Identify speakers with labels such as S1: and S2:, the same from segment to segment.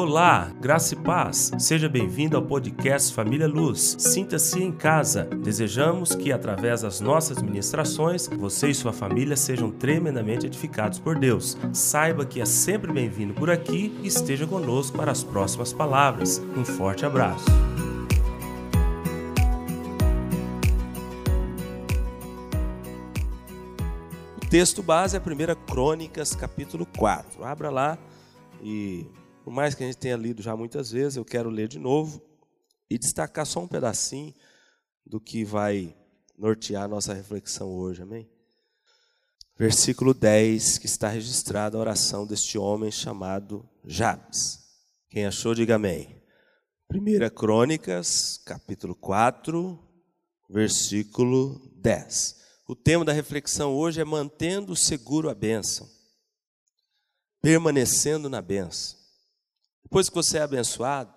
S1: Olá, graça e paz. Seja bem-vindo ao podcast Família Luz. Sinta-se em casa. Desejamos que, através das nossas ministrações, você e sua família sejam tremendamente edificados por Deus. Saiba que é sempre bem-vindo por aqui e esteja conosco para as próximas palavras. Um forte abraço. O texto base é 1 Crônicas, capítulo 4. Abra lá e por mais que a gente tenha lido já muitas vezes, eu quero ler de novo e destacar só um pedacinho do que vai nortear a nossa reflexão hoje, amém? Versículo 10, que está registrada a oração deste homem chamado Jabes. Quem achou, diga amém. 1 Crônicas, capítulo 4, versículo 10. O tema da reflexão hoje é mantendo seguro a bênção, permanecendo na bênção. Depois que você é abençoado,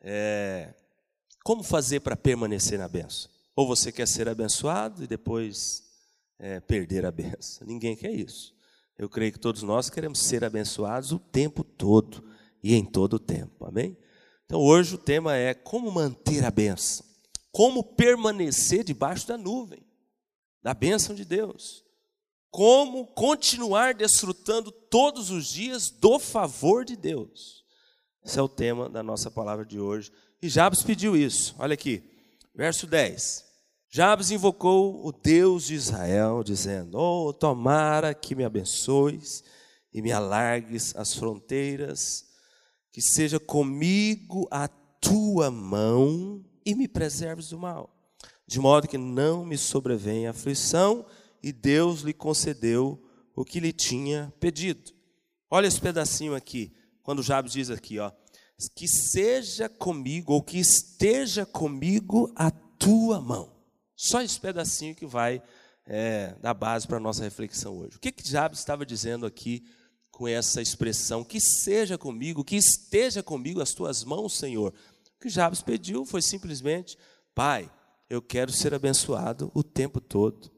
S1: é, como fazer para permanecer na benção? Ou você quer ser abençoado e depois é, perder a benção? Ninguém quer isso. Eu creio que todos nós queremos ser abençoados o tempo todo e em todo o tempo. Amém? Então hoje o tema é como manter a benção, como permanecer debaixo da nuvem, da bênção de Deus, como continuar desfrutando todos os dias do favor de Deus. Esse é o tema da nossa palavra de hoje. E Jabes pediu isso. Olha aqui, verso 10. Jabes invocou o Deus de Israel, dizendo: Oh, tomara que me abençoes e me alargues as fronteiras, que seja comigo a tua mão e me preserves do mal, de modo que não me sobrevenha aflição. E Deus lhe concedeu o que lhe tinha pedido. Olha esse pedacinho aqui quando Jabes diz aqui, ó, que seja comigo, ou que esteja comigo a tua mão. Só esse pedacinho que vai é, dar base para a nossa reflexão hoje. O que, que Jabes estava dizendo aqui com essa expressão? Que seja comigo, que esteja comigo as tuas mãos, Senhor. O que Jabes pediu foi simplesmente: Pai, eu quero ser abençoado o tempo todo.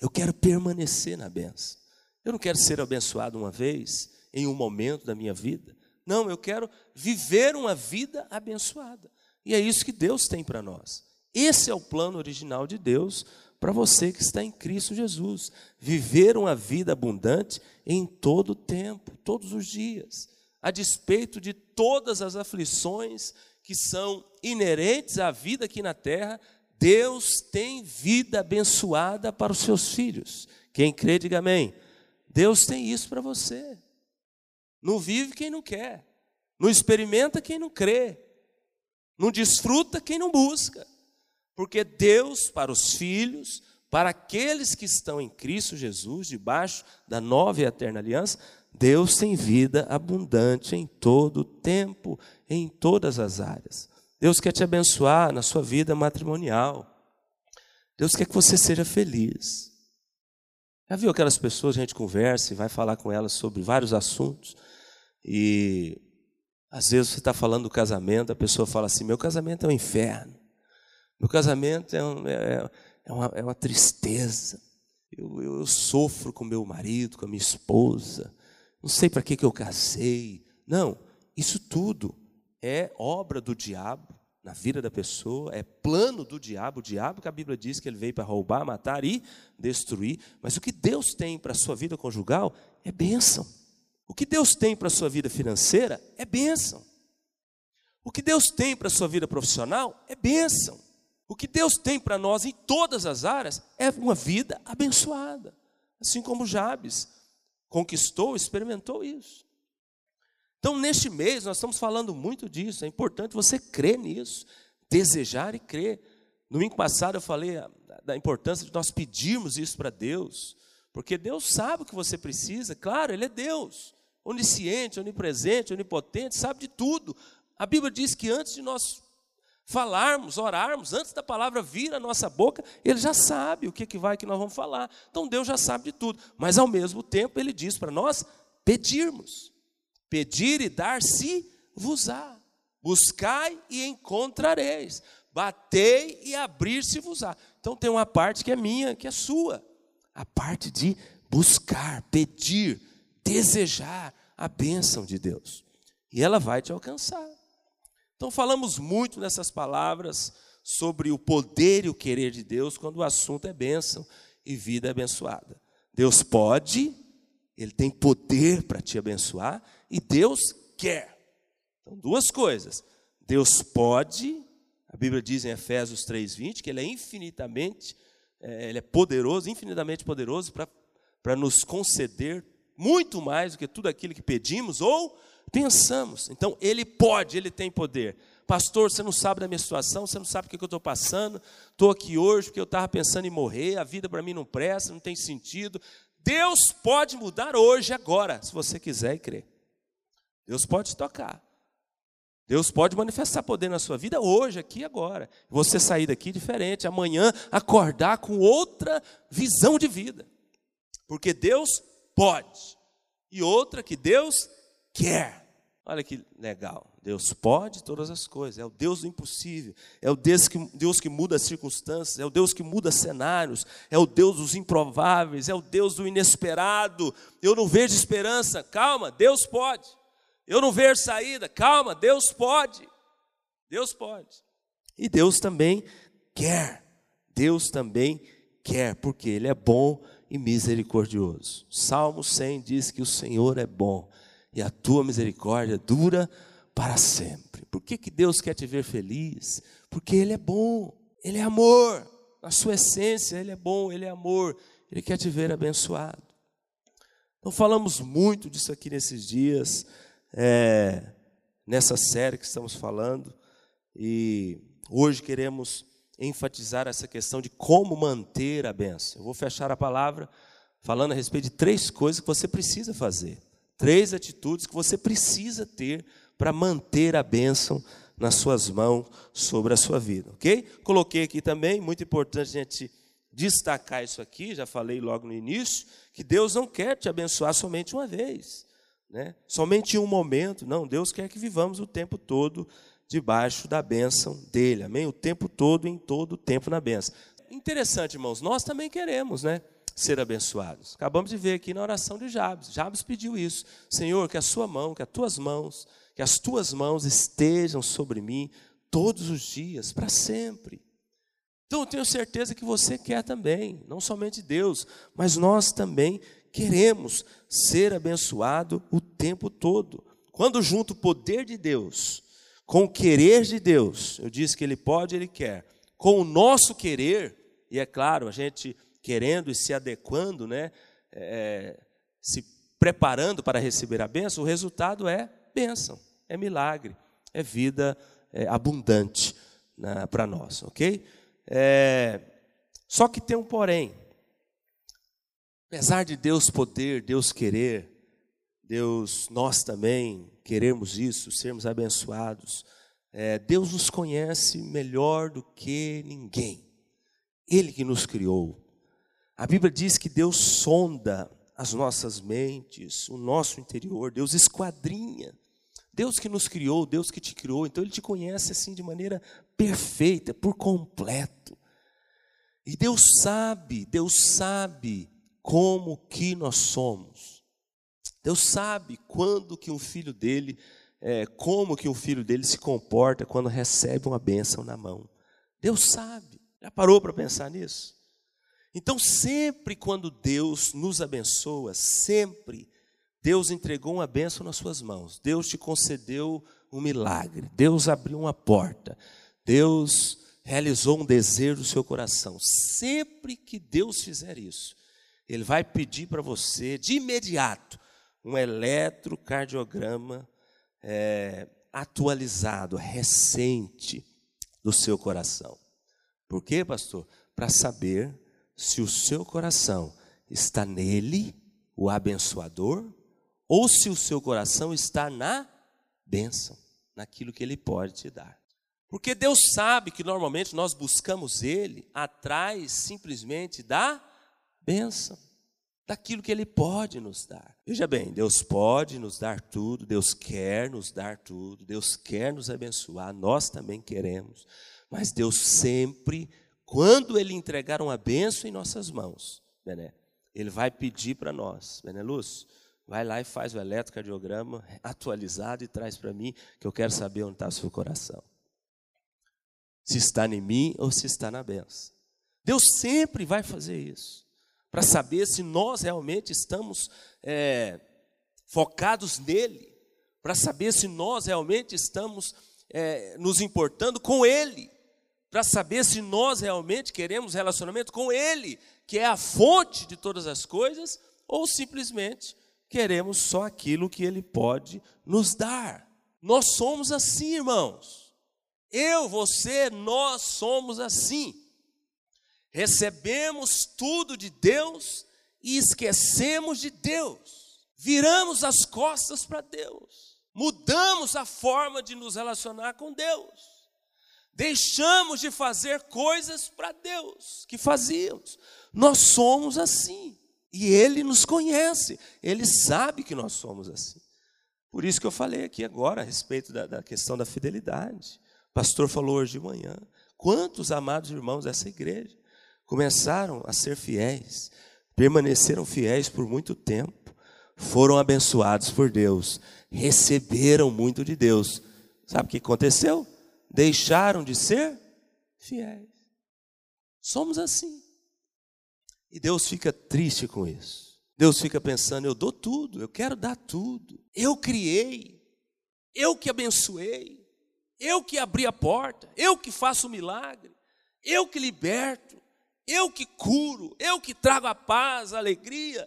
S1: Eu quero permanecer na benção. Eu não quero ser abençoado uma vez, em um momento da minha vida. Não, eu quero viver uma vida abençoada. E é isso que Deus tem para nós. Esse é o plano original de Deus para você que está em Cristo Jesus. Viver uma vida abundante em todo o tempo, todos os dias, a despeito de todas as aflições que são inerentes à vida aqui na terra, Deus tem vida abençoada para os seus filhos. Quem crê, diga amém. Deus tem isso para você. Não vive quem não quer. Não experimenta quem não crê. Não desfruta quem não busca. Porque Deus, para os filhos, para aqueles que estão em Cristo Jesus, debaixo da nova e eterna aliança, Deus tem vida abundante em todo o tempo, em todas as áreas. Deus quer te abençoar na sua vida matrimonial. Deus quer que você seja feliz. Já viu aquelas pessoas, a gente conversa e vai falar com elas sobre vários assuntos. E às vezes você está falando do casamento, a pessoa fala assim: meu casamento é um inferno, meu casamento é, um, é, é, uma, é uma, tristeza, eu, eu, eu, sofro com meu marido, com a minha esposa, não sei para que, que eu casei. Não, isso tudo é obra do diabo na vida da pessoa, é plano do diabo, o diabo que a Bíblia diz que ele veio para roubar, matar e destruir, mas o que Deus tem para a sua vida conjugal é bênção. O que Deus tem para a sua vida financeira é bênção. O que Deus tem para a sua vida profissional é bênção. O que Deus tem para nós em todas as áreas é uma vida abençoada. Assim como Jabes conquistou, experimentou isso. Então, neste mês, nós estamos falando muito disso. É importante você crer nisso, desejar e crer. No domingo passado, eu falei da importância de nós pedirmos isso para Deus, porque Deus sabe o que você precisa, claro, Ele é Deus onisciente, onipresente, onipotente, sabe de tudo. A Bíblia diz que antes de nós falarmos, orarmos, antes da palavra vir à nossa boca, ele já sabe o que, que vai que nós vamos falar. Então Deus já sabe de tudo. Mas ao mesmo tempo ele diz para nós pedirmos. Pedir e dar-se vos á. Buscai e encontrareis. Batei e abrir-se vos á. Então tem uma parte que é minha, que é sua. A parte de buscar, pedir, desejar a bênção de Deus. e ela vai te alcançar. Então, falamos muito nessas palavras sobre o poder e o querer de Deus quando o assunto é bênção e vida abençoada. Deus pode, Ele tem poder para te abençoar e Deus quer. Então, duas coisas. Deus pode, a Bíblia diz em Efésios 3,20 que Ele é infinitamente, é, Ele é poderoso, infinitamente poderoso para nos conceder muito mais do que tudo aquilo que pedimos ou pensamos. Então, Ele pode, Ele tem poder. Pastor, você não sabe da minha situação, você não sabe o que eu estou passando. Estou aqui hoje porque eu estava pensando em morrer, a vida para mim não presta, não tem sentido. Deus pode mudar hoje, agora, se você quiser e crer. Deus pode tocar. Deus pode manifestar poder na sua vida hoje, aqui e agora. Você sair daqui diferente, amanhã acordar com outra visão de vida. Porque Deus pode. E outra que Deus quer. Olha que legal. Deus pode todas as coisas, é o Deus do impossível, é o Deus que, Deus que muda as circunstâncias, é o Deus que muda cenários, é o Deus dos improváveis, é o Deus do inesperado. Eu não vejo esperança, calma, Deus pode. Eu não vejo saída, calma, Deus pode. Deus pode. E Deus também quer, Deus também quer, porque Ele é bom e misericordioso. Salmo 100 diz que o Senhor é bom e a tua misericórdia dura para sempre. Por que, que Deus quer te ver feliz? Porque Ele é bom, Ele é amor. Na sua essência, Ele é bom, Ele é amor. Ele quer te ver abençoado. Então, falamos muito disso aqui nesses dias, é, nessa série que estamos falando, e hoje queremos enfatizar essa questão de como manter a benção. Eu vou fechar a palavra falando a respeito de três coisas que você precisa fazer, três atitudes que você precisa ter para manter a bênção nas suas mãos sobre a sua vida, ok? Coloquei aqui também, muito importante a gente destacar isso aqui, já falei logo no início, que Deus não quer te abençoar somente uma vez, né? somente em um momento, não, Deus quer que vivamos o tempo todo debaixo da bênção dele, amém? O tempo todo, em todo o tempo na bênção. Interessante, irmãos, nós também queremos, né? ser abençoados. Acabamos de ver aqui na oração de Jabes. Jabes pediu isso. Senhor, que a sua mão, que as tuas mãos que as tuas mãos estejam sobre mim todos os dias, para sempre. Então eu tenho certeza que você quer também, não somente Deus, mas nós também queremos ser abençoado o tempo todo. Quando junto o poder de Deus com o querer de Deus, eu disse que Ele pode, Ele quer, com o nosso querer, e é claro, a gente querendo e se adequando, né, é, se preparando para receber a bênção, o resultado é bênção é milagre, é vida é, abundante né, para nós, ok? É, só que tem um porém. Apesar de Deus poder, Deus querer, Deus, nós também queremos isso, sermos abençoados. É, Deus nos conhece melhor do que ninguém. Ele que nos criou. A Bíblia diz que Deus sonda as nossas mentes, o nosso interior, Deus esquadrinha Deus que nos criou, Deus que te criou, então Ele te conhece assim de maneira perfeita, por completo. E Deus sabe, Deus sabe como que nós somos. Deus sabe quando que um filho dele, é, como que um filho dele se comporta quando recebe uma bênção na mão. Deus sabe. Já parou para pensar nisso? Então, sempre quando Deus nos abençoa, sempre Deus entregou uma bênção nas suas mãos, Deus te concedeu um milagre, Deus abriu uma porta, Deus realizou um desejo do seu coração. Sempre que Deus fizer isso, Ele vai pedir para você, de imediato, um eletrocardiograma é, atualizado, recente do seu coração. Por quê, pastor? Para saber se o seu coração está nele, o abençoador, ou se o seu coração está na bênção, naquilo que Ele pode te dar. Porque Deus sabe que normalmente nós buscamos Ele atrás simplesmente da bênção, daquilo que Ele pode nos dar. Veja bem, Deus pode nos dar tudo, Deus quer nos dar tudo, Deus quer nos abençoar, nós também queremos, mas Deus sempre, quando Ele entregar uma bênção em nossas mãos, Bené, Ele vai pedir para nós, Bené Lúcio, vai lá e faz o eletrocardiograma atualizado e traz para mim, que eu quero saber onde está o seu coração. Se está em mim ou se está na benção. Deus sempre vai fazer isso, para saber se nós realmente estamos é, focados nele, para saber se nós realmente estamos é, nos importando com ele, para saber se nós realmente queremos relacionamento com ele, que é a fonte de todas as coisas, ou simplesmente queremos só aquilo que Ele pode nos dar. Nós somos assim, irmãos. Eu, você, nós somos assim. Recebemos tudo de Deus e esquecemos de Deus. Viramos as costas para Deus. Mudamos a forma de nos relacionar com Deus. Deixamos de fazer coisas para Deus que fazíamos. Nós somos assim. E Ele nos conhece, Ele sabe que nós somos assim. Por isso que eu falei aqui agora a respeito da, da questão da fidelidade. O pastor falou hoje de manhã. Quantos amados irmãos dessa igreja começaram a ser fiéis, permaneceram fiéis por muito tempo, foram abençoados por Deus, receberam muito de Deus. Sabe o que aconteceu? Deixaram de ser fiéis. Somos assim. E Deus fica triste com isso. Deus fica pensando: eu dou tudo, eu quero dar tudo. Eu criei, eu que abençoei, eu que abri a porta, eu que faço o milagre, eu que liberto, eu que curo, eu que trago a paz, a alegria.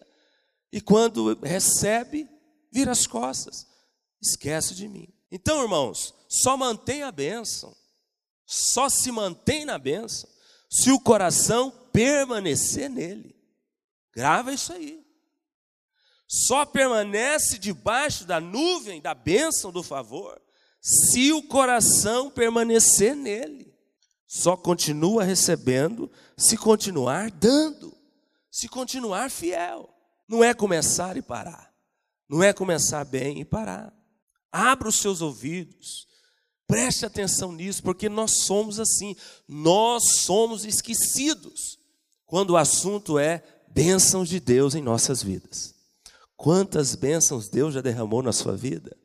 S1: E quando recebe, vira as costas, esquece de mim. Então, irmãos, só mantém a bênção, só se mantém na bênção se o coração permanecer nele. Grava isso aí. Só permanece debaixo da nuvem da bênção do favor se o coração permanecer nele. Só continua recebendo se continuar dando, se continuar fiel. Não é começar e parar. Não é começar bem e parar. Abra os seus ouvidos. Preste atenção nisso, porque nós somos assim. Nós somos esquecidos quando o assunto é bênçãos de Deus em nossas vidas. Quantas bênçãos Deus já derramou na sua vida?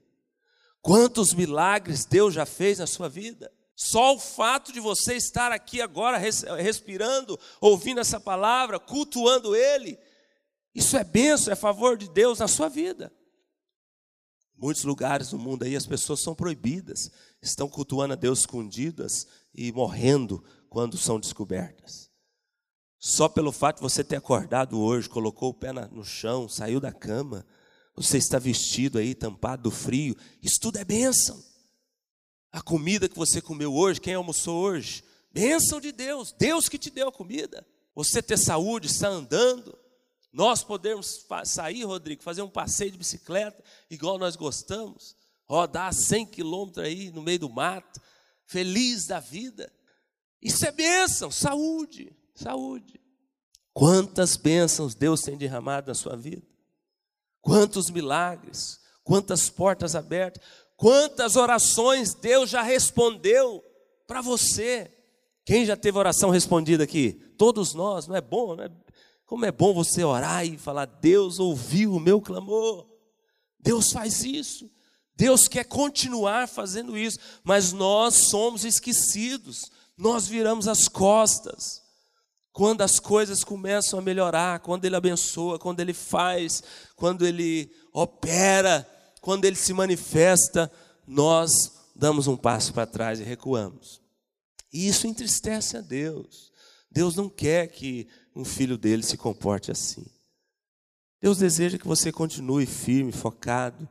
S1: Quantos milagres Deus já fez na sua vida? Só o fato de você estar aqui agora respirando, ouvindo essa palavra, cultuando Ele, isso é bênção, é favor de Deus na sua vida. Muitos lugares do mundo aí as pessoas são proibidas, estão cultuando a Deus escondidas e morrendo quando são descobertas. Só pelo fato de você ter acordado hoje, colocou o pé no chão, saiu da cama, você está vestido aí, tampado do frio, isso tudo é bênção. A comida que você comeu hoje, quem almoçou hoje, bênção de Deus, Deus que te deu a comida. Você ter saúde, estar andando, nós podemos sair, Rodrigo, fazer um passeio de bicicleta, igual nós gostamos, rodar 100 quilômetros aí no meio do mato, feliz da vida. Isso é bênção, saúde saúde. Quantas bênçãos Deus tem derramado na sua vida? Quantos milagres, quantas portas abertas, quantas orações Deus já respondeu para você. Quem já teve oração respondida aqui? Todos nós, não é bom, né? Como é bom você orar e falar: Deus ouviu o meu clamor. Deus faz isso. Deus quer continuar fazendo isso, mas nós somos esquecidos, nós viramos as costas. Quando as coisas começam a melhorar, quando Ele abençoa, quando Ele faz, quando Ele opera, quando Ele se manifesta, nós damos um passo para trás e recuamos. E isso entristece a Deus. Deus não quer que um filho dele se comporte assim. Deus deseja que você continue firme, focado,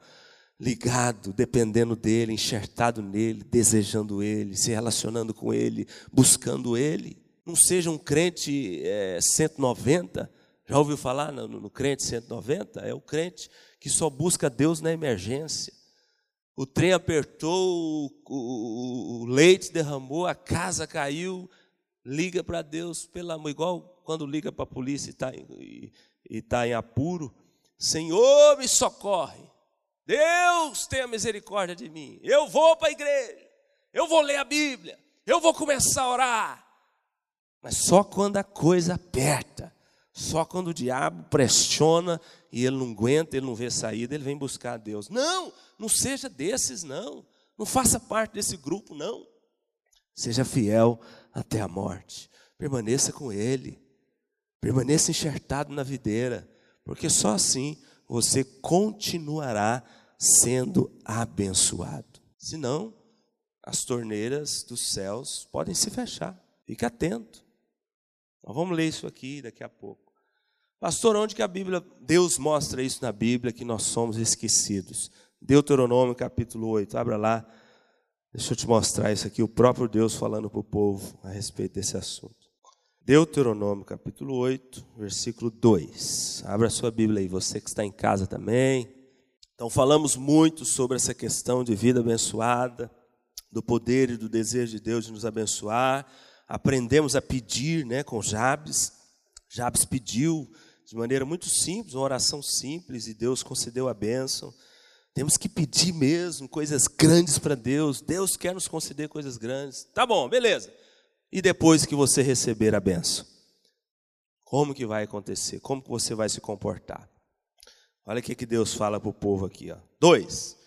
S1: ligado, dependendo dele, enxertado nele, desejando ele, se relacionando com ele, buscando ele não seja um crente é, 190. Já ouviu falar no, no, crente 190? É o crente que só busca Deus na emergência. O trem apertou, o, o, o leite derramou, a casa caiu, liga para Deus, pelo amor, igual quando liga para a polícia e está tá em apuro. Senhor, me socorre. Deus tenha misericórdia de mim. Eu vou para a igreja. Eu vou ler a Bíblia. Eu vou começar a orar. Mas só quando a coisa aperta, só quando o diabo pressiona e ele não aguenta, ele não vê saída, ele vem buscar a Deus. Não, não seja desses, não. Não faça parte desse grupo, não. Seja fiel até a morte. Permaneça com Ele. Permaneça enxertado na videira, porque só assim você continuará sendo abençoado. Senão, as torneiras dos céus podem se fechar. Fique atento. Nós vamos ler isso aqui daqui a pouco. Pastor, onde que a Bíblia, Deus mostra isso na Bíblia que nós somos esquecidos? Deuteronômio capítulo 8, abra lá. Deixa eu te mostrar isso aqui, o próprio Deus falando para o povo a respeito desse assunto. Deuteronômio capítulo 8, versículo 2. Abra sua Bíblia aí, você que está em casa também. Então, falamos muito sobre essa questão de vida abençoada, do poder e do desejo de Deus de nos abençoar. Aprendemos a pedir né, com Jabes. Jabes pediu de maneira muito simples, uma oração simples, e Deus concedeu a bênção. Temos que pedir mesmo coisas grandes para Deus. Deus quer nos conceder coisas grandes. Tá bom, beleza. E depois que você receber a benção? Como que vai acontecer? Como que você vai se comportar? Olha o que, que Deus fala para o povo aqui. Ó. Dois.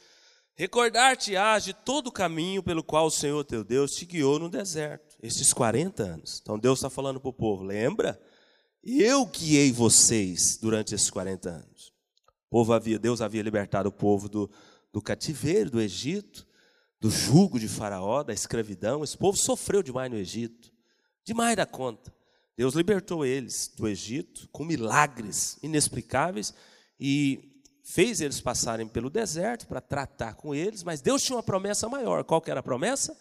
S1: Recordar-te-ás de todo o caminho pelo qual o Senhor teu Deus te guiou no deserto, estes 40 anos. Então Deus está falando para o povo, lembra? Eu guiei vocês durante esses 40 anos. O povo havia, Deus havia libertado o povo do, do cativeiro do Egito, do jugo de Faraó, da escravidão. Esse povo sofreu demais no Egito, demais da conta. Deus libertou eles do Egito com milagres inexplicáveis e fez eles passarem pelo deserto para tratar com eles, mas Deus tinha uma promessa maior. Qual que era a promessa?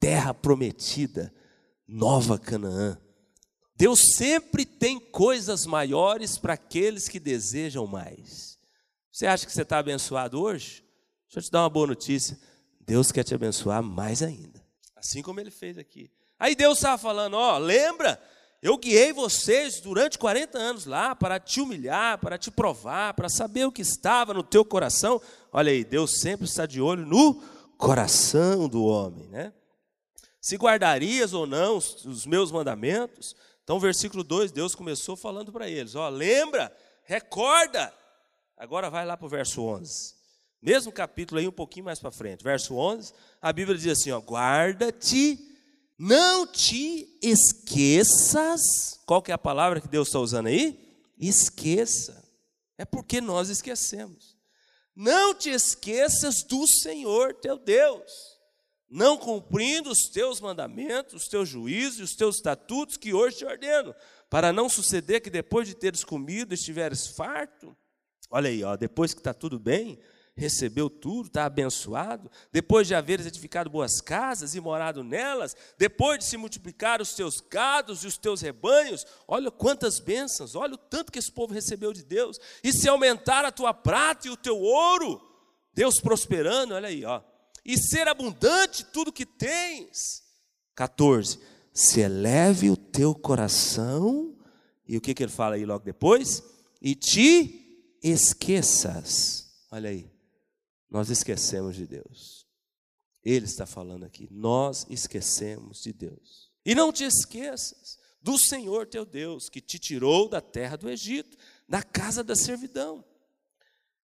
S1: Terra prometida, nova Canaã. Deus sempre tem coisas maiores para aqueles que desejam mais. Você acha que você está abençoado hoje? Deixa eu te dar uma boa notícia. Deus quer te abençoar mais ainda. Assim como ele fez aqui. Aí Deus estava falando: ó, lembra? Eu guiei vocês durante 40 anos lá para te humilhar, para te provar, para saber o que estava no teu coração. Olha aí, Deus sempre está de olho no coração do homem, né? Se guardarias ou não os, os meus mandamentos. Então, versículo 2, Deus começou falando para eles: ó, lembra, recorda. Agora vai lá para o verso 11. Mesmo capítulo aí, um pouquinho mais para frente, verso 11, a Bíblia diz assim: ó, guarda-te, não te esqueças. Qual que é a palavra que Deus está usando aí? Esqueça. É porque nós esquecemos. Não te esqueças do Senhor teu Deus, não cumprindo os teus mandamentos, os teus juízos e os teus estatutos que hoje te ordeno, para não suceder que depois de teres comido estiveres farto. Olha aí, ó, depois que está tudo bem, recebeu tudo, está abençoado, depois de haveres edificado boas casas e morado nelas, depois de se multiplicar os teus gados e os teus rebanhos, olha quantas bênçãos, olha o tanto que esse povo recebeu de Deus, e se aumentar a tua prata e o teu ouro, Deus prosperando, olha aí, ó, e ser abundante tudo que tens. 14. Se eleve o teu coração, e o que, que ele fala aí logo depois? E te esqueças. Olha aí, nós esquecemos de Deus. Ele está falando aqui, nós esquecemos de Deus. E não te esqueças do Senhor teu Deus, que te tirou da terra do Egito, da casa da servidão.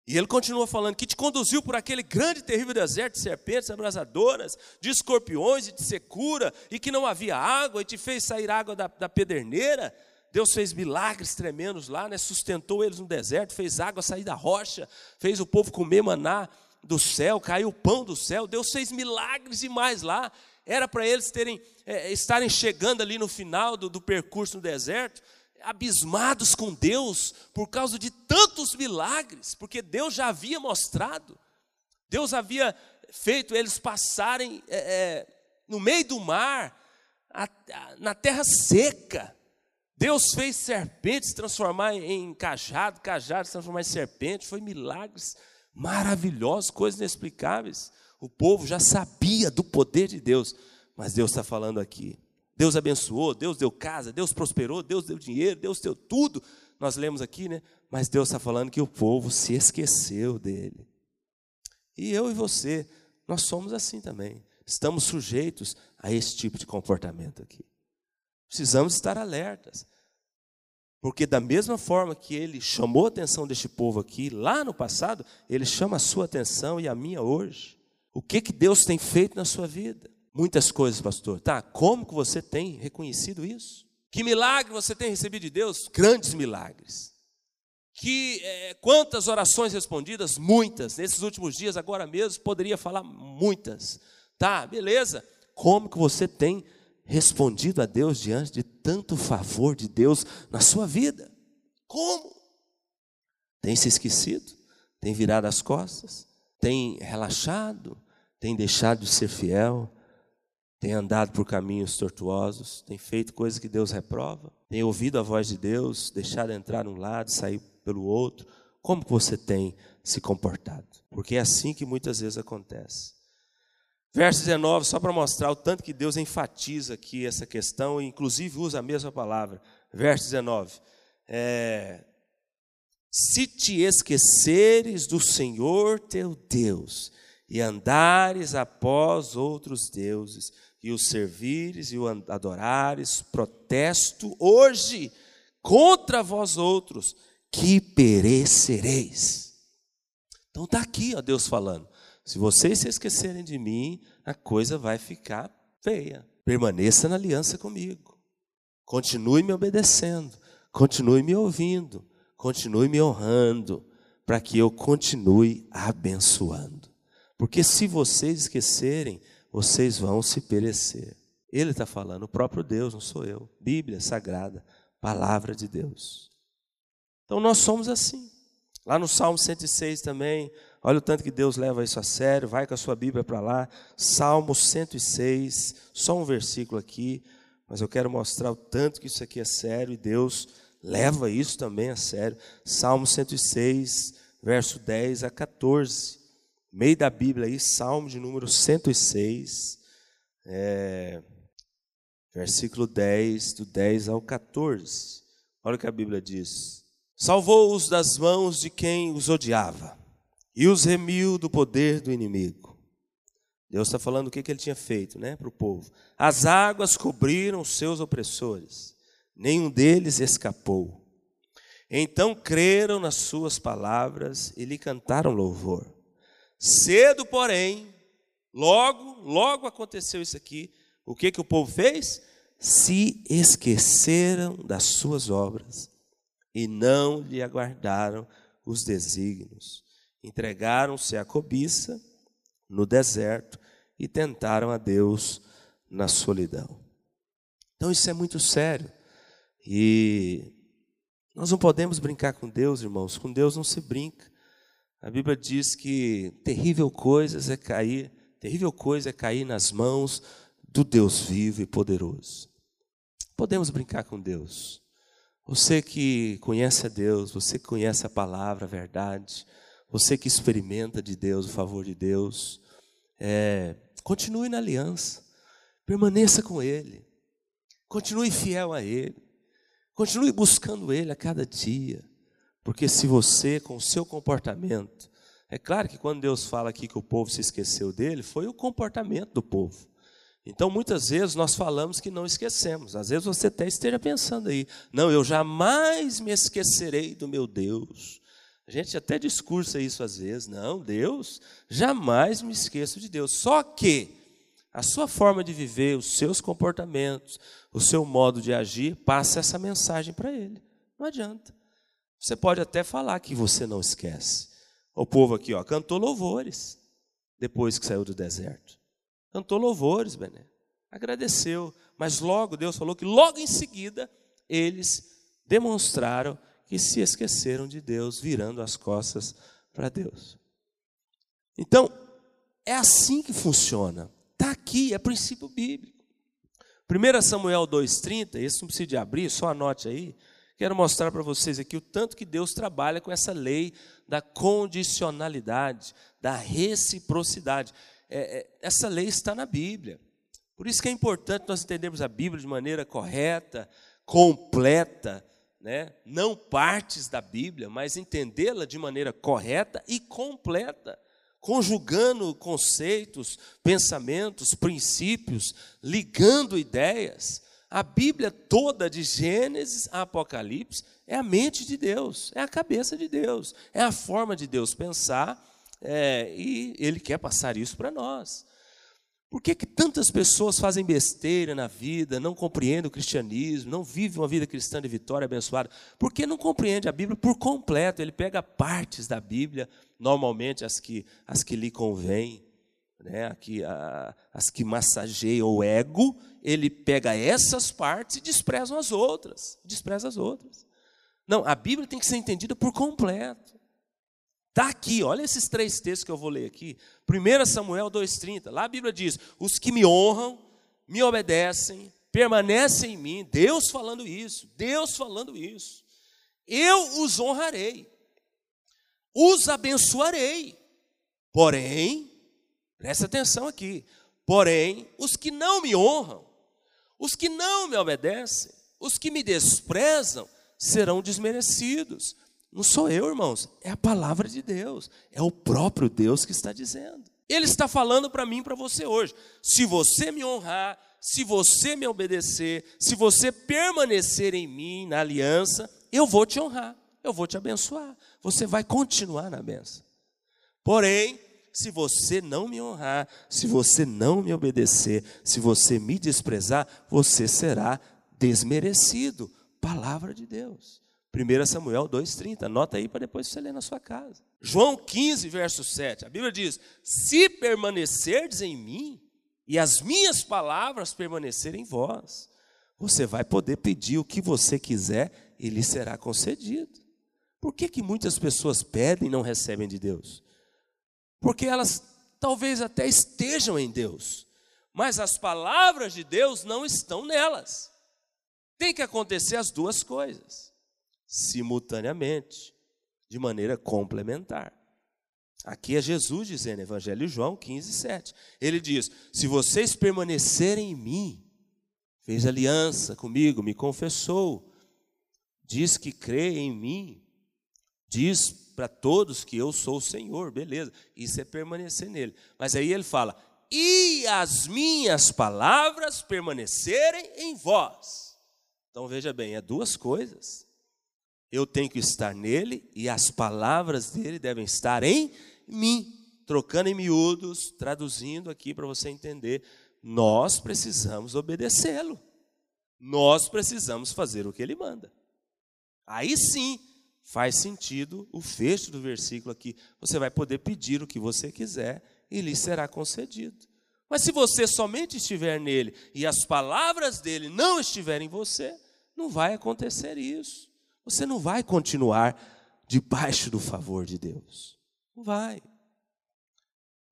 S1: E ele continua falando que te conduziu por aquele grande e terrível deserto de serpentes abrasadoras, de escorpiões e de secura, e que não havia água, e te fez sair água da, da pederneira. Deus fez milagres tremendos lá, né? sustentou eles no deserto, fez água sair da rocha, fez o povo comer maná do céu, caiu o pão do céu, Deus fez milagres e mais lá. Era para eles terem, é, estarem chegando ali no final do, do percurso no deserto, abismados com Deus por causa de tantos milagres, porque Deus já havia mostrado, Deus havia feito eles passarem é, é, no meio do mar, a, a, na terra seca. Deus fez serpentes transformar em cajado, cajado transformar em serpente, foi milagres maravilhosos, coisas inexplicáveis. O povo já sabia do poder de Deus, mas Deus está falando aqui. Deus abençoou, Deus deu casa, Deus prosperou, Deus deu dinheiro, Deus deu tudo. Nós lemos aqui, né? Mas Deus está falando que o povo se esqueceu dele. E eu e você, nós somos assim também. Estamos sujeitos a esse tipo de comportamento aqui. Precisamos estar alertas. Porque da mesma forma que ele chamou a atenção deste povo aqui, lá no passado, ele chama a sua atenção e a minha hoje. O que que Deus tem feito na sua vida? Muitas coisas, pastor. Tá, como que você tem reconhecido isso? Que milagre você tem recebido de Deus? Grandes milagres. Que é, quantas orações respondidas? Muitas. Nesses últimos dias, agora mesmo, poderia falar muitas. Tá, beleza. Como que você tem respondido a Deus diante de tanto favor de Deus na sua vida? Como? Tem se esquecido? Tem virado as costas? Tem relaxado? Tem deixado de ser fiel? Tem andado por caminhos tortuosos? Tem feito coisas que Deus reprova? Tem ouvido a voz de Deus, deixado entrar num lado, sair pelo outro? Como você tem se comportado? Porque é assim que muitas vezes acontece. Verso 19, só para mostrar o tanto que Deus enfatiza aqui essa questão, e inclusive usa a mesma palavra. Verso 19. É, Se te esqueceres do Senhor teu Deus, e andares após outros deuses, e os servires e o adorares, protesto hoje contra vós outros, que perecereis. Então está aqui, ó, Deus falando. Se vocês se esquecerem de mim, a coisa vai ficar feia. Permaneça na aliança comigo. Continue me obedecendo. Continue me ouvindo. Continue me honrando. Para que eu continue abençoando. Porque se vocês esquecerem, vocês vão se perecer. Ele está falando, o próprio Deus, não sou eu. Bíblia Sagrada, palavra de Deus. Então nós somos assim. Lá no Salmo 106 também, olha o tanto que Deus leva isso a sério, vai com a sua Bíblia para lá. Salmo 106, só um versículo aqui, mas eu quero mostrar o tanto que isso aqui é sério e Deus leva isso também a sério. Salmo 106, verso 10 a 14. Meio da Bíblia aí, Salmo de número 106, é, versículo 10, do 10 ao 14. Olha o que a Bíblia diz. Salvou-os das mãos de quem os odiava e os remiu do poder do inimigo. Deus está falando o que, que ele tinha feito né, para o povo. As águas cobriram seus opressores, nenhum deles escapou. Então creram nas suas palavras e lhe cantaram louvor. Cedo, porém, logo, logo aconteceu isso aqui. O que, que o povo fez? Se esqueceram das suas obras e não lhe aguardaram os desígnios. Entregaram-se à cobiça no deserto e tentaram a Deus na solidão. Então isso é muito sério. E nós não podemos brincar com Deus, irmãos. Com Deus não se brinca. A Bíblia diz que terrível coisa é cair, terrível coisa é cair nas mãos do Deus vivo e poderoso. Podemos brincar com Deus. Você que conhece a Deus, você que conhece a palavra, a verdade, você que experimenta de Deus, o favor de Deus, é, continue na aliança, permaneça com Ele, continue fiel a Ele, continue buscando Ele a cada dia, porque se você, com o seu comportamento, é claro que quando Deus fala aqui que o povo se esqueceu dele, foi o comportamento do povo. Então, muitas vezes nós falamos que não esquecemos. Às vezes você até esteja pensando aí, não, eu jamais me esquecerei do meu Deus. A gente até discursa isso às vezes, não, Deus, jamais me esqueço de Deus. Só que a sua forma de viver, os seus comportamentos, o seu modo de agir, passa essa mensagem para ele. Não adianta. Você pode até falar que você não esquece. O povo aqui, ó, cantou louvores depois que saiu do deserto cantou louvores, Bené, agradeceu, mas logo Deus falou que logo em seguida eles demonstraram que se esqueceram de Deus, virando as costas para Deus. Então, é assim que funciona. Está aqui, é princípio bíblico. 1 Samuel 2,30, esse não precisa de abrir, só anote aí. Quero mostrar para vocês aqui o tanto que Deus trabalha com essa lei da condicionalidade, da reciprocidade é, é, essa lei está na Bíblia. Por isso que é importante nós entendermos a Bíblia de maneira correta, completa, né? não partes da Bíblia, mas entendê-la de maneira correta e completa, conjugando conceitos, pensamentos, princípios, ligando ideias. A Bíblia toda, de Gênesis a Apocalipse, é a mente de Deus, é a cabeça de Deus, é a forma de Deus pensar, é, e Ele quer passar isso para nós. Por que, que tantas pessoas fazem besteira na vida, não compreendem o cristianismo, não vivem uma vida cristã de vitória abençoada? Porque não compreende a Bíblia por completo. Ele pega partes da Bíblia, normalmente as que, as que lhe convêm, né, aqui, a, as que massageiam o ego, ele pega essas partes e despreza as outras. Despreza as outras. Não, a Bíblia tem que ser entendida por completo. Está aqui, olha esses três textos que eu vou ler aqui. 1 Samuel 2,30. Lá a Bíblia diz: Os que me honram, me obedecem, permanecem em mim. Deus falando isso, Deus falando isso. Eu os honrarei, os abençoarei. Porém, presta atenção aqui. Porém, os que não me honram, os que não me obedecem, os que me desprezam, serão desmerecidos. Não sou eu, irmãos, é a palavra de Deus, é o próprio Deus que está dizendo. Ele está falando para mim para você hoje. Se você me honrar, se você me obedecer, se você permanecer em mim, na aliança, eu vou te honrar, eu vou te abençoar. Você vai continuar na benção. Porém, se você não me honrar, se você não me obedecer, se você me desprezar, você será desmerecido. Palavra de Deus. 1 Samuel 2,30. Anota aí para depois você ler na sua casa. João 15, verso 7. A Bíblia diz: Se permanecerdes em mim e as minhas palavras permanecerem em vós, você vai poder pedir o que você quiser e lhe será concedido. Por que, que muitas pessoas pedem e não recebem de Deus? Porque elas talvez até estejam em Deus, mas as palavras de Deus não estão nelas. Tem que acontecer as duas coisas simultaneamente, de maneira complementar. Aqui é Jesus dizendo, Evangelho João 15, 7. Ele diz: Se vocês permanecerem em mim, fez aliança comigo, me confessou, diz que crê em mim, diz para todos que eu sou o Senhor, beleza, isso é permanecer nele. Mas aí ele fala: E as minhas palavras permanecerem em vós. Então veja bem, é duas coisas. Eu tenho que estar nele e as palavras dele devem estar em mim. Trocando em miúdos, traduzindo aqui para você entender, nós precisamos obedecê-lo. Nós precisamos fazer o que ele manda. Aí sim faz sentido o fecho do versículo aqui. Você vai poder pedir o que você quiser e lhe será concedido. Mas se você somente estiver nele e as palavras dele não estiverem em você, não vai acontecer isso. Você não vai continuar debaixo do favor de Deus. Não vai.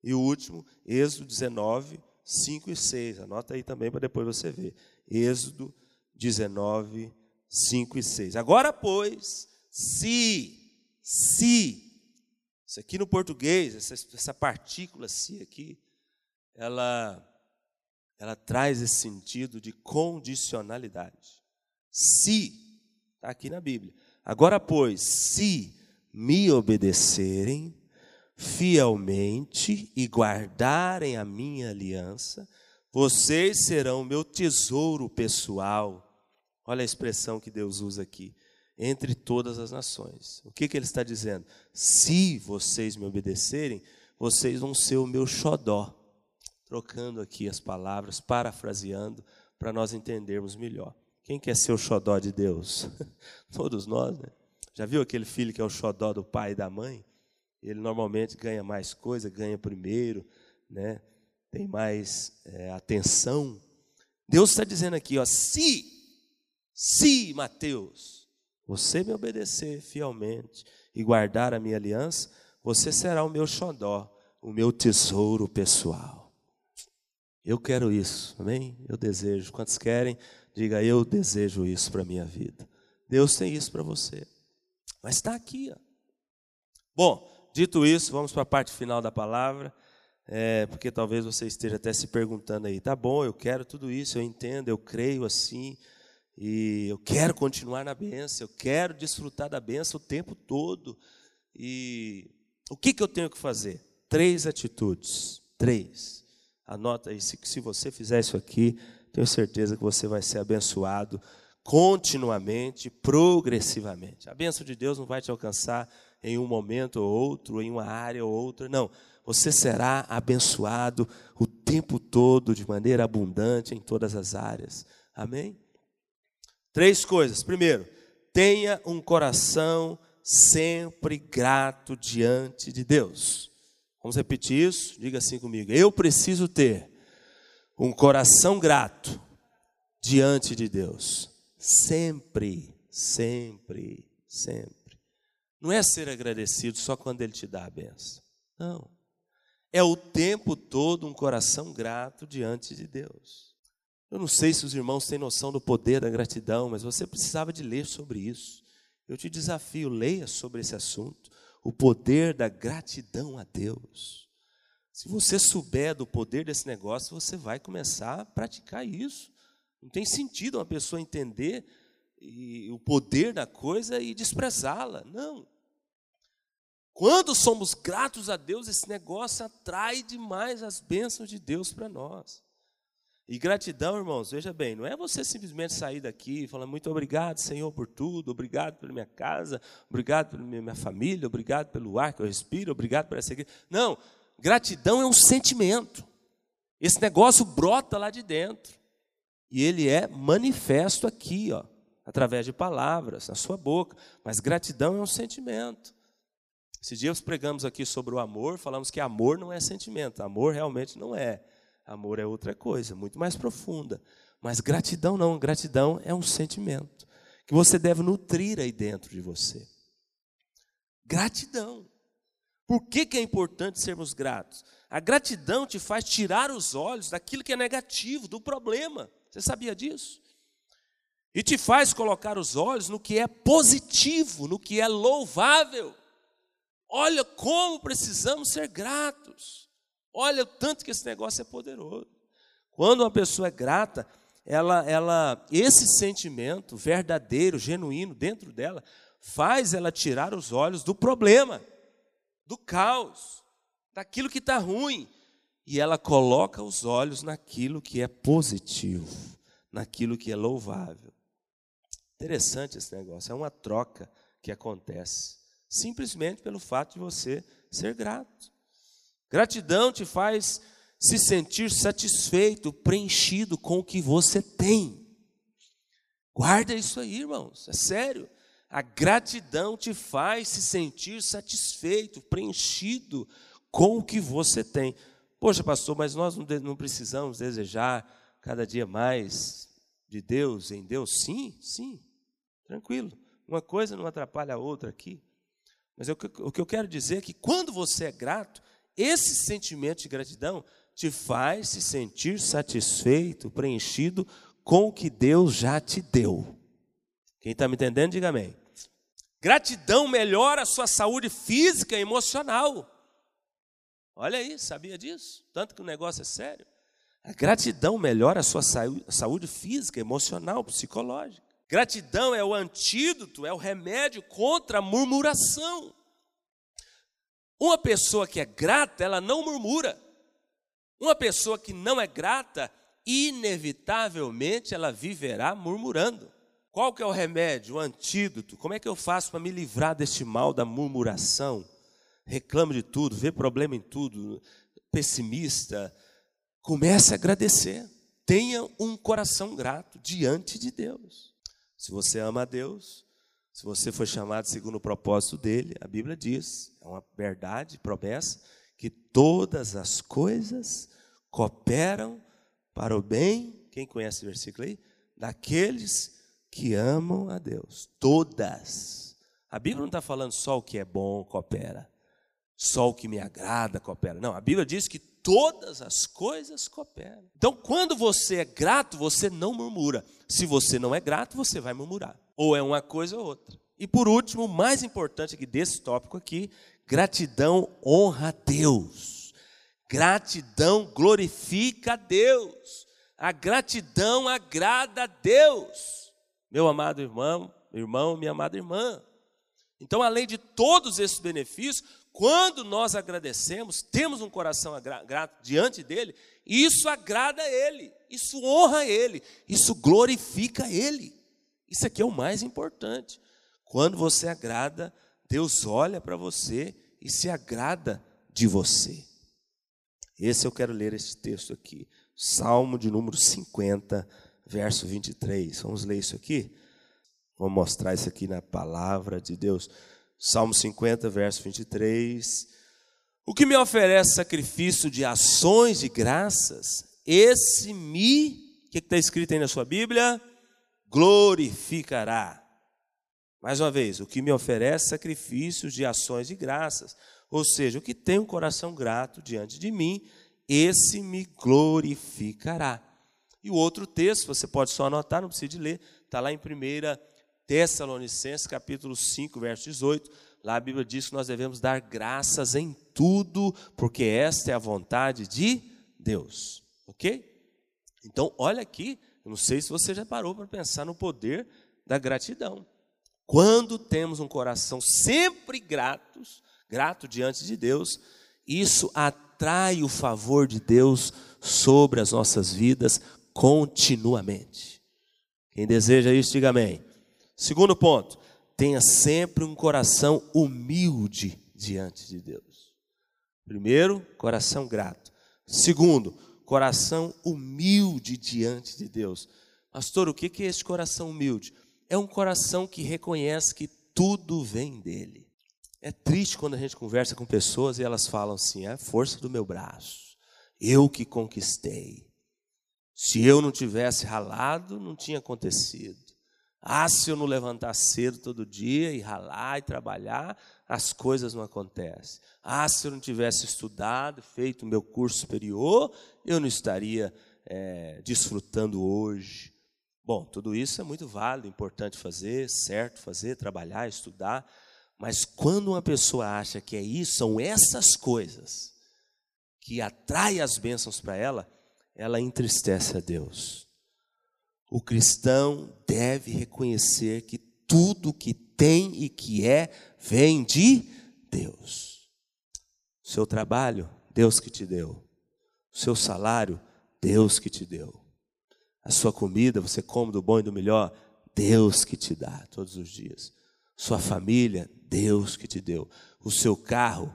S1: E o último, Êxodo 19, 5 e 6. Anota aí também para depois você ver. Êxodo 19, 5 e 6. Agora, pois, se, se, isso aqui no português, essa, essa partícula se aqui, ela, ela traz esse sentido de condicionalidade. Se Está aqui na Bíblia. Agora, pois, se me obedecerem fielmente e guardarem a minha aliança, vocês serão meu tesouro pessoal. Olha a expressão que Deus usa aqui. Entre todas as nações. O que, que ele está dizendo? Se vocês me obedecerem, vocês vão ser o meu xodó. Trocando aqui as palavras, parafraseando, para nós entendermos melhor. Quem quer ser o xodó de Deus? Todos nós, né? Já viu aquele filho que é o xodó do pai e da mãe? Ele normalmente ganha mais coisa, ganha primeiro, né? tem mais é, atenção. Deus está dizendo aqui, ó, se, se, Mateus, você me obedecer fielmente e guardar a minha aliança, você será o meu xodó, o meu tesouro pessoal. Eu quero isso, amém? Eu desejo. Quantos querem? Diga, eu desejo isso para a minha vida. Deus tem isso para você. Mas está aqui. Ó. Bom, dito isso, vamos para a parte final da palavra. É, porque talvez você esteja até se perguntando aí, tá bom, eu quero tudo isso, eu entendo, eu creio assim, e eu quero continuar na benção, eu quero desfrutar da benção o tempo todo. E o que, que eu tenho que fazer? Três atitudes. Três. Anota aí, se, se você fizer isso aqui, tenho certeza que você vai ser abençoado continuamente, progressivamente. A bênção de Deus não vai te alcançar em um momento ou outro, em uma área ou outra, não. Você será abençoado o tempo todo, de maneira abundante, em todas as áreas. Amém? Três coisas. Primeiro, tenha um coração sempre grato diante de Deus. Vamos repetir isso? Diga assim comigo. Eu preciso ter um coração grato diante de Deus. Sempre, sempre, sempre. Não é ser agradecido só quando Ele te dá a benção. Não. É o tempo todo um coração grato diante de Deus. Eu não sei se os irmãos têm noção do poder da gratidão, mas você precisava de ler sobre isso. Eu te desafio, leia sobre esse assunto, o poder da gratidão a Deus. Se você souber do poder desse negócio, você vai começar a praticar isso. Não tem sentido uma pessoa entender o poder da coisa e desprezá-la. Não. Quando somos gratos a Deus, esse negócio atrai demais as bênçãos de Deus para nós. E gratidão, irmãos, veja bem, não é você simplesmente sair daqui e falar muito obrigado, Senhor, por tudo, obrigado pela minha casa, obrigado pela minha família, obrigado pelo ar que eu respiro, obrigado por essa igreja. Não, gratidão é um sentimento. Esse negócio brota lá de dentro. E ele é manifesto aqui, ó, através de palavras, na sua boca. Mas gratidão é um sentimento. Esses dias pregamos aqui sobre o amor, falamos que amor não é sentimento, amor realmente não é. Amor é outra coisa, muito mais profunda. Mas gratidão não, gratidão é um sentimento que você deve nutrir aí dentro de você. Gratidão. Por que, que é importante sermos gratos? A gratidão te faz tirar os olhos daquilo que é negativo, do problema. Você sabia disso? E te faz colocar os olhos no que é positivo, no que é louvável. Olha como precisamos ser gratos. Olha o tanto que esse negócio é poderoso. Quando uma pessoa é grata, ela, ela, esse sentimento verdadeiro, genuíno dentro dela, faz ela tirar os olhos do problema, do caos, daquilo que está ruim, e ela coloca os olhos naquilo que é positivo, naquilo que é louvável. Interessante esse negócio, é uma troca que acontece, simplesmente pelo fato de você ser grato. Gratidão te faz se sentir satisfeito, preenchido com o que você tem. Guarda isso aí, irmãos, é sério. A gratidão te faz se sentir satisfeito, preenchido com o que você tem. Poxa, pastor, mas nós não precisamos desejar cada dia mais de Deus em Deus? Sim, sim, tranquilo. Uma coisa não atrapalha a outra aqui. Mas o que eu quero dizer é que quando você é grato, esse sentimento de gratidão te faz se sentir satisfeito, preenchido com o que Deus já te deu. Quem está me entendendo, diga amém. Gratidão melhora a sua saúde física e emocional. Olha aí, sabia disso? Tanto que o negócio é sério. A gratidão melhora a sua saúde física, emocional, psicológica. Gratidão é o antídoto, é o remédio contra a murmuração. Uma pessoa que é grata, ela não murmura. Uma pessoa que não é grata, inevitavelmente ela viverá murmurando. Qual que é o remédio, o antídoto? Como é que eu faço para me livrar deste mal da murmuração? Reclamo de tudo, vê problema em tudo, pessimista. Comece a agradecer. Tenha um coração grato diante de Deus. Se você ama a Deus, se você foi chamado segundo o propósito dele, a Bíblia diz, é uma verdade, promessa, que todas as coisas cooperam para o bem, quem conhece o versículo aí? Daqueles que amam a Deus. Todas. A Bíblia não está falando só o que é bom coopera, só o que me agrada coopera. Não, a Bíblia diz que todas as coisas cooperam. Então, quando você é grato, você não murmura. Se você não é grato, você vai murmurar. Ou é uma coisa ou outra. E por último, o mais importante aqui desse tópico aqui, gratidão honra a Deus. Gratidão glorifica a Deus. A gratidão agrada a Deus. Meu amado irmão, irmão, minha amada irmã. Então, além de todos esses benefícios, quando nós agradecemos, temos um coração grato diante dele, isso agrada a ele, isso honra ele, isso glorifica ele. Isso aqui é o mais importante. Quando você agrada, Deus olha para você e se agrada de você. Esse eu quero ler esse texto aqui. Salmo de número 50, verso 23. Vamos ler isso aqui? Vamos mostrar isso aqui na palavra de Deus. Salmo 50, verso 23. O que me oferece sacrifício de ações de graças, esse me, o que está escrito aí na sua Bíblia? Glorificará. Mais uma vez, o que me oferece sacrifícios de ações de graças, ou seja, o que tem um coração grato diante de mim, esse me glorificará. E o outro texto, você pode só anotar, não precisa de ler, está lá em 1 Tessalonicenses, capítulo 5, verso 18. Lá a Bíblia diz que nós devemos dar graças em tudo, porque esta é a vontade de Deus. Ok? Então, olha aqui, eu não sei se você já parou para pensar no poder da gratidão. Quando temos um coração sempre gratos, grato diante de Deus, isso atrai o favor de Deus sobre as nossas vidas continuamente. Quem deseja isso, diga amém. Segundo ponto, tenha sempre um coração humilde diante de Deus. Primeiro, coração grato. Segundo, coração humilde diante de Deus. Pastor, o que é esse coração humilde? É um coração que reconhece que tudo vem dele. É triste quando a gente conversa com pessoas e elas falam assim: é a força do meu braço, eu que conquistei. Se eu não tivesse ralado, não tinha acontecido. Ah, se eu não levantar cedo todo dia e ralar e trabalhar, as coisas não acontecem. Ah, se eu não tivesse estudado, feito o meu curso superior, eu não estaria é, desfrutando hoje. Bom, tudo isso é muito válido, importante fazer, certo fazer, trabalhar, estudar, mas quando uma pessoa acha que é isso, são essas coisas que atraem as bênçãos para ela, ela entristece a Deus. O cristão deve reconhecer que tudo que tem e que é vem de Deus. Seu trabalho, Deus que te deu. Seu salário, Deus que te deu. A sua comida, você come do bom e do melhor, Deus que te dá todos os dias. Sua família, Deus que te deu. O seu carro,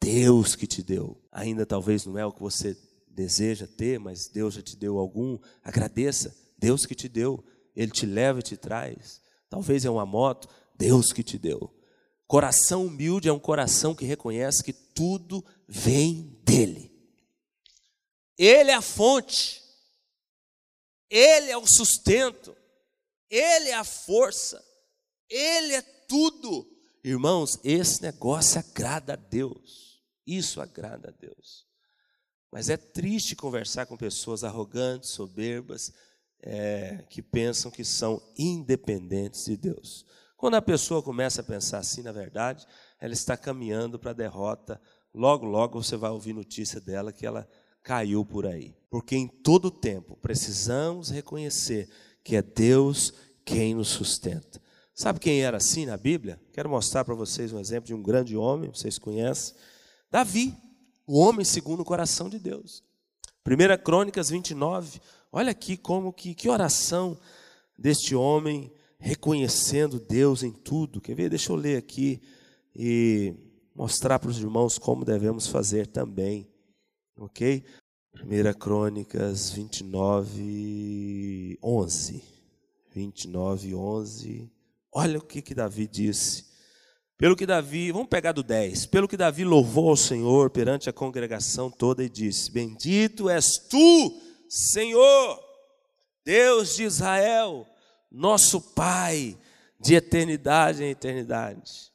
S1: Deus que te deu. Ainda talvez não é o que você deseja ter, mas Deus já te deu algum. Agradeça, Deus que te deu. Ele te leva e te traz. Talvez é uma moto, Deus que te deu. Coração humilde é um coração que reconhece que tudo vem dele. Ele é a fonte. Ele é o sustento, Ele é a força, Ele é tudo. Irmãos, esse negócio agrada a Deus, isso agrada a Deus. Mas é triste conversar com pessoas arrogantes, soberbas, é, que pensam que são independentes de Deus. Quando a pessoa começa a pensar assim, na verdade, ela está caminhando para a derrota. Logo, logo você vai ouvir notícia dela que ela caiu por aí. Porque em todo tempo precisamos reconhecer que é Deus quem nos sustenta. Sabe quem era assim na Bíblia? Quero mostrar para vocês um exemplo de um grande homem, vocês conhecem. Davi, o homem segundo o coração de Deus. 1 Crônicas 29, olha aqui como que, que oração deste homem reconhecendo Deus em tudo. Quer ver? Deixa eu ler aqui e mostrar para os irmãos como devemos fazer também. Ok? 1 Crônicas 29, 11. 29, 11. Olha o que, que Davi disse. Pelo que Davi, vamos pegar do 10. Pelo que Davi louvou ao Senhor perante a congregação toda e disse: Bendito és tu, Senhor, Deus de Israel, nosso Pai, de eternidade em eternidade.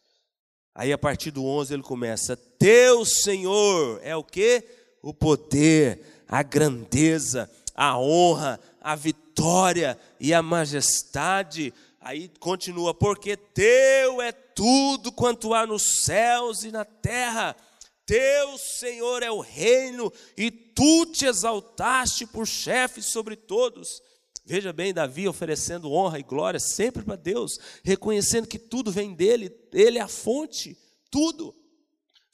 S1: Aí a partir do 11 ele começa: Teu Senhor é o que? o poder, a grandeza, a honra, a vitória e a majestade. Aí continua, porque teu é tudo quanto há nos céus e na terra. Teu, Senhor, é o reino e tu te exaltaste por chefe sobre todos. Veja bem, Davi oferecendo honra e glória sempre para Deus, reconhecendo que tudo vem dele, ele é a fonte, tudo.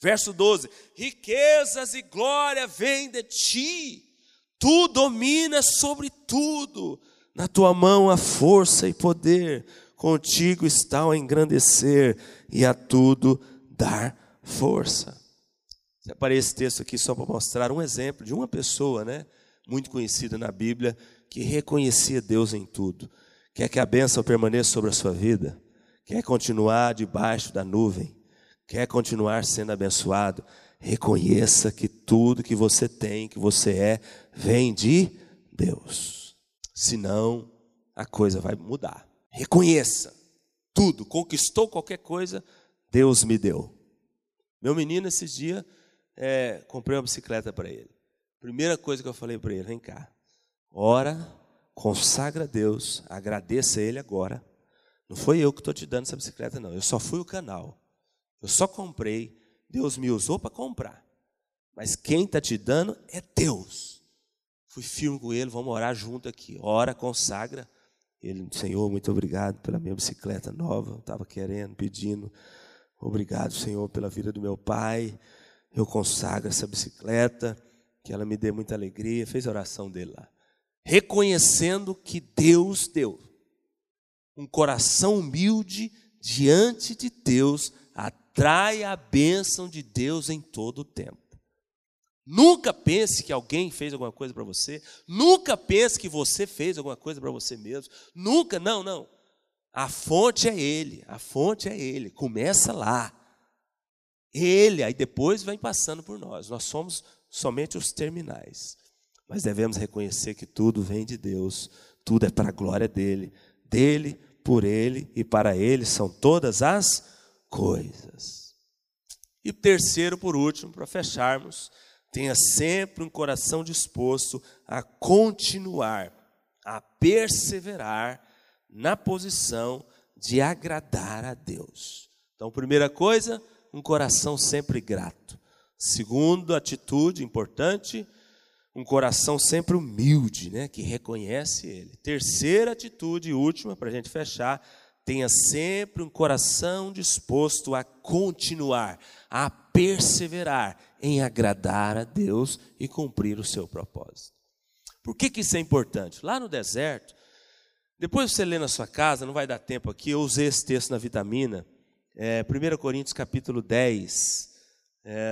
S1: Verso 12: riquezas e glória vêm de ti, tu dominas sobre tudo, na tua mão há força e poder, contigo está o engrandecer e a tudo dar força. Separei esse texto aqui só para mostrar um exemplo de uma pessoa, né, muito conhecida na Bíblia, que reconhecia Deus em tudo. Quer que a bênção permaneça sobre a sua vida? Quer continuar debaixo da nuvem? Quer continuar sendo abençoado? Reconheça que tudo que você tem, que você é, vem de Deus. Senão, a coisa vai mudar. Reconheça tudo, conquistou qualquer coisa, Deus me deu. Meu menino, esses dias, é, comprei uma bicicleta para ele. Primeira coisa que eu falei para ele: vem cá, ora, consagra a Deus, agradeça a Ele agora. Não foi eu que estou te dando essa bicicleta, não. Eu só fui o canal. Eu só comprei, Deus me usou para comprar. Mas quem está te dando é Deus. Fui firme com ele, vamos orar junto aqui. Ora, consagra. Ele, Senhor, muito obrigado pela minha bicicleta nova. Estava querendo, pedindo. Obrigado, Senhor, pela vida do meu pai. Eu consagro essa bicicleta, que ela me dê muita alegria. Fez a oração dele lá. Reconhecendo que Deus deu. Um coração humilde diante de Deus atrai a bênção de Deus em todo o tempo. Nunca pense que alguém fez alguma coisa para você. Nunca pense que você fez alguma coisa para você mesmo. Nunca, não, não. A fonte é Ele. A fonte é Ele. Começa lá. Ele, aí depois vem passando por nós. Nós somos somente os terminais. Mas devemos reconhecer que tudo vem de Deus. Tudo é para a glória dele. Dele, por Ele e para Ele são todas as coisas. E terceiro, por último, para fecharmos, tenha sempre um coração disposto a continuar, a perseverar na posição de agradar a Deus. Então, primeira coisa, um coração sempre grato. Segundo, atitude importante, um coração sempre humilde, né, que reconhece Ele. Terceira atitude, última, para a gente fechar, tenha sempre um coração disposto a continuar, a perseverar em agradar a Deus e cumprir o seu propósito. Por que, que isso é importante? Lá no deserto, depois você lê na sua casa, não vai dar tempo aqui, eu usei esse texto na vitamina, é, 1 Coríntios capítulo 10, é,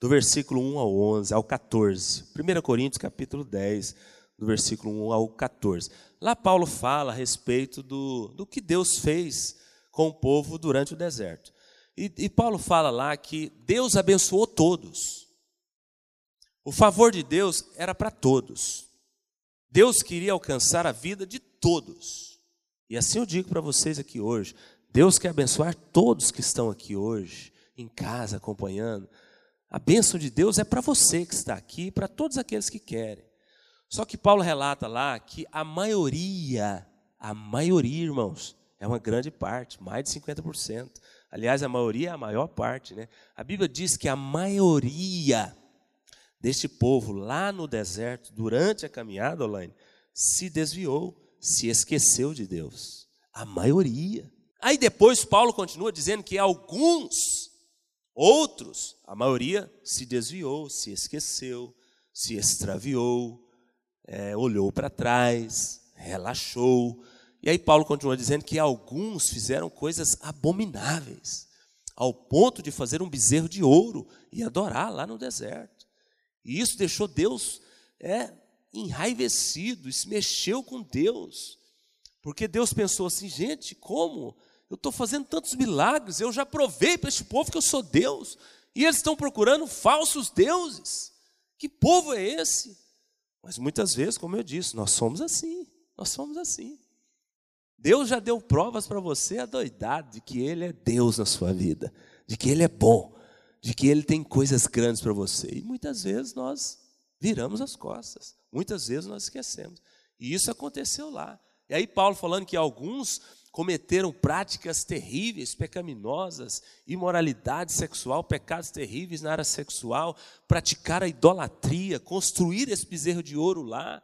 S1: do versículo 1 ao 11, ao 14. 1 Coríntios capítulo 10, do versículo 1 ao 14. Lá Paulo fala a respeito do, do que Deus fez com o povo durante o deserto. E, e Paulo fala lá que Deus abençoou todos. O favor de Deus era para todos. Deus queria alcançar a vida de todos. E assim eu digo para vocês aqui hoje: Deus quer abençoar todos que estão aqui hoje, em casa, acompanhando. A bênção de Deus é para você que está aqui e para todos aqueles que querem. Só que Paulo relata lá que a maioria, a maioria, irmãos, é uma grande parte, mais de 50%. Aliás, a maioria é a maior parte, né? A Bíblia diz que a maioria deste povo lá no deserto, durante a caminhada, Olaine, se desviou, se esqueceu de Deus. A maioria. Aí depois Paulo continua dizendo que alguns, outros, a maioria se desviou, se esqueceu, se extraviou, é, olhou para trás, relaxou. E aí Paulo continua dizendo que alguns fizeram coisas abomináveis, ao ponto de fazer um bezerro de ouro e adorar lá no deserto. E isso deixou Deus é, enraivecido, isso mexeu com Deus. Porque Deus pensou assim, gente, como? Eu estou fazendo tantos milagres, eu já provei para este povo que eu sou Deus, e eles estão procurando falsos deuses. Que povo é esse? Mas muitas vezes, como eu disse, nós somos assim. Nós somos assim. Deus já deu provas para você adoidado de que Ele é Deus na sua vida, de que Ele é bom, de que Ele tem coisas grandes para você. E muitas vezes nós viramos as costas, muitas vezes nós esquecemos. E isso aconteceu lá. E aí, Paulo falando que alguns cometeram práticas terríveis, pecaminosas, imoralidade sexual, pecados terríveis na área sexual, praticar a idolatria, construir esse bezerro de ouro lá.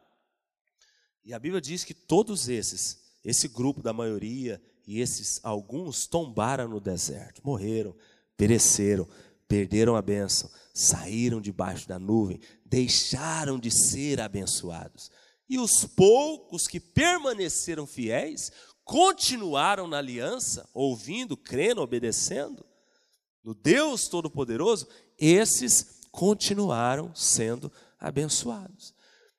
S1: E a Bíblia diz que todos esses, esse grupo da maioria E esses alguns tombaram no deserto, morreram, pereceram, perderam a bênção, saíram debaixo da nuvem, deixaram de ser abençoados. E os poucos que permaneceram fiéis, continuaram na aliança, ouvindo, crendo, obedecendo, no Deus Todo-Poderoso, esses continuaram sendo abençoados.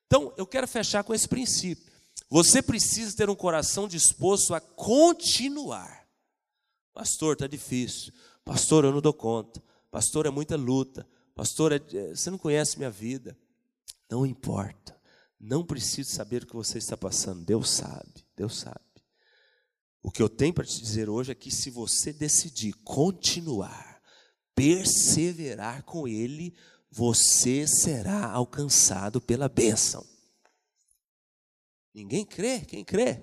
S1: Então, eu quero fechar com esse princípio. Você precisa ter um coração disposto a continuar. Pastor, está difícil. Pastor, eu não dou conta. Pastor, é muita luta. Pastor, é, é... você não conhece minha vida. Não importa. Não preciso saber o que você está passando. Deus sabe. Deus sabe. O que eu tenho para te dizer hoje é que se você decidir continuar, perseverar com Ele, você será alcançado pela bênção. Ninguém crê, quem crê?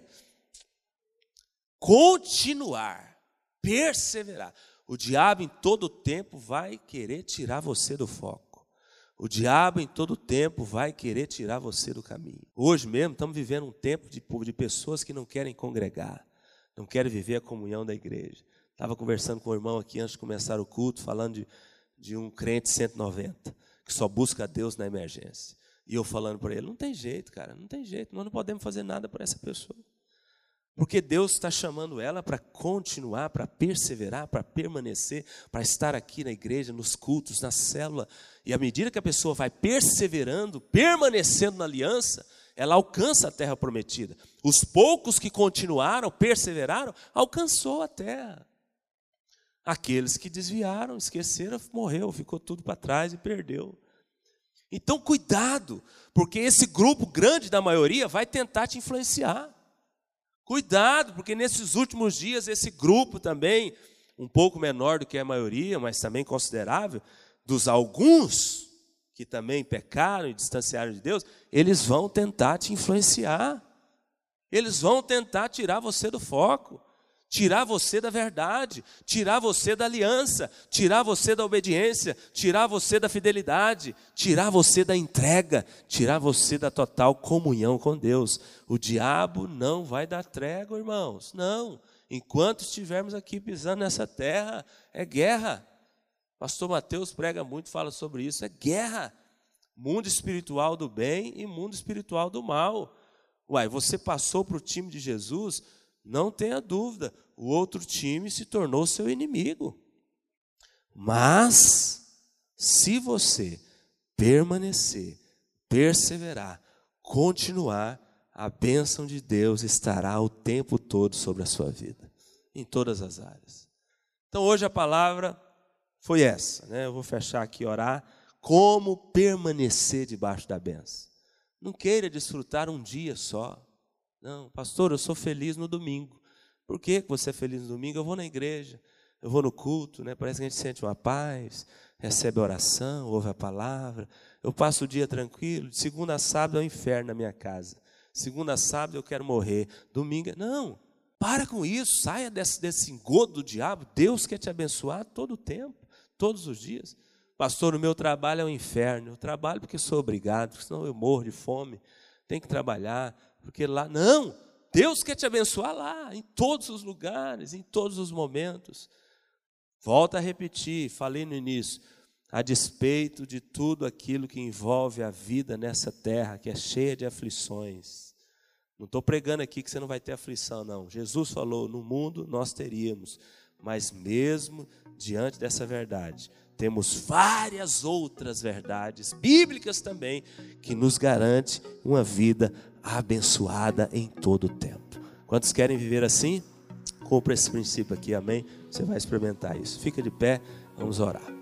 S1: Continuar, perseverar. O diabo em todo tempo vai querer tirar você do foco. O diabo em todo tempo vai querer tirar você do caminho. Hoje mesmo estamos vivendo um tempo de, de pessoas que não querem congregar, não querem viver a comunhão da igreja. Estava conversando com o irmão aqui antes de começar o culto, falando de, de um crente 190, que só busca a Deus na emergência. E eu falando para ele: não tem jeito, cara, não tem jeito, nós não podemos fazer nada para essa pessoa. Porque Deus está chamando ela para continuar, para perseverar, para permanecer, para estar aqui na igreja, nos cultos, na célula. E à medida que a pessoa vai perseverando, permanecendo na aliança, ela alcança a terra prometida. Os poucos que continuaram, perseveraram, alcançou a terra. Aqueles que desviaram, esqueceram, morreu, ficou tudo para trás e perdeu. Então, cuidado, porque esse grupo grande da maioria vai tentar te influenciar. Cuidado, porque nesses últimos dias, esse grupo também, um pouco menor do que a maioria, mas também considerável, dos alguns que também pecaram e distanciaram de Deus, eles vão tentar te influenciar. Eles vão tentar tirar você do foco tirar você da verdade, tirar você da aliança, tirar você da obediência, tirar você da fidelidade, tirar você da entrega, tirar você da total comunhão com Deus. O diabo não vai dar trégua, irmãos. Não. Enquanto estivermos aqui pisando nessa terra, é guerra. Pastor Mateus prega muito, fala sobre isso, é guerra. Mundo espiritual do bem e mundo espiritual do mal. Uai, você passou para o time de Jesus, não tenha dúvida, o outro time se tornou seu inimigo. Mas, se você permanecer, perseverar, continuar, a bênção de Deus estará o tempo todo sobre a sua vida, em todas as áreas. Então, hoje a palavra foi essa, né? Eu vou fechar aqui orar. Como permanecer debaixo da bênção? Não queira desfrutar um dia só. Não, pastor, eu sou feliz no domingo. Por que você é feliz no domingo? Eu vou na igreja, eu vou no culto, né? Parece que a gente sente uma paz, recebe oração, ouve a palavra. Eu passo o dia tranquilo. De segunda a sábado é o um inferno na minha casa. Segunda a sábado eu quero morrer. Domingo, não. Para com isso, saia desse, desse engodo do diabo. Deus quer te abençoar todo o tempo, todos os dias. Pastor, o meu trabalho é um inferno. Eu trabalho porque sou obrigado, porque senão eu morro de fome. Tem que trabalhar porque lá. Não! Deus quer te abençoar lá, em todos os lugares, em todos os momentos. Volta a repetir, falei no início, a despeito de tudo aquilo que envolve a vida nessa terra, que é cheia de aflições. Não estou pregando aqui que você não vai ter aflição, não. Jesus falou: no mundo nós teríamos, mas mesmo diante dessa verdade, temos várias outras verdades bíblicas também que nos garante uma vida abençoada em todo o tempo. Quantos querem viver assim? Compre esse princípio aqui, amém? Você vai experimentar isso. Fica de pé, vamos orar.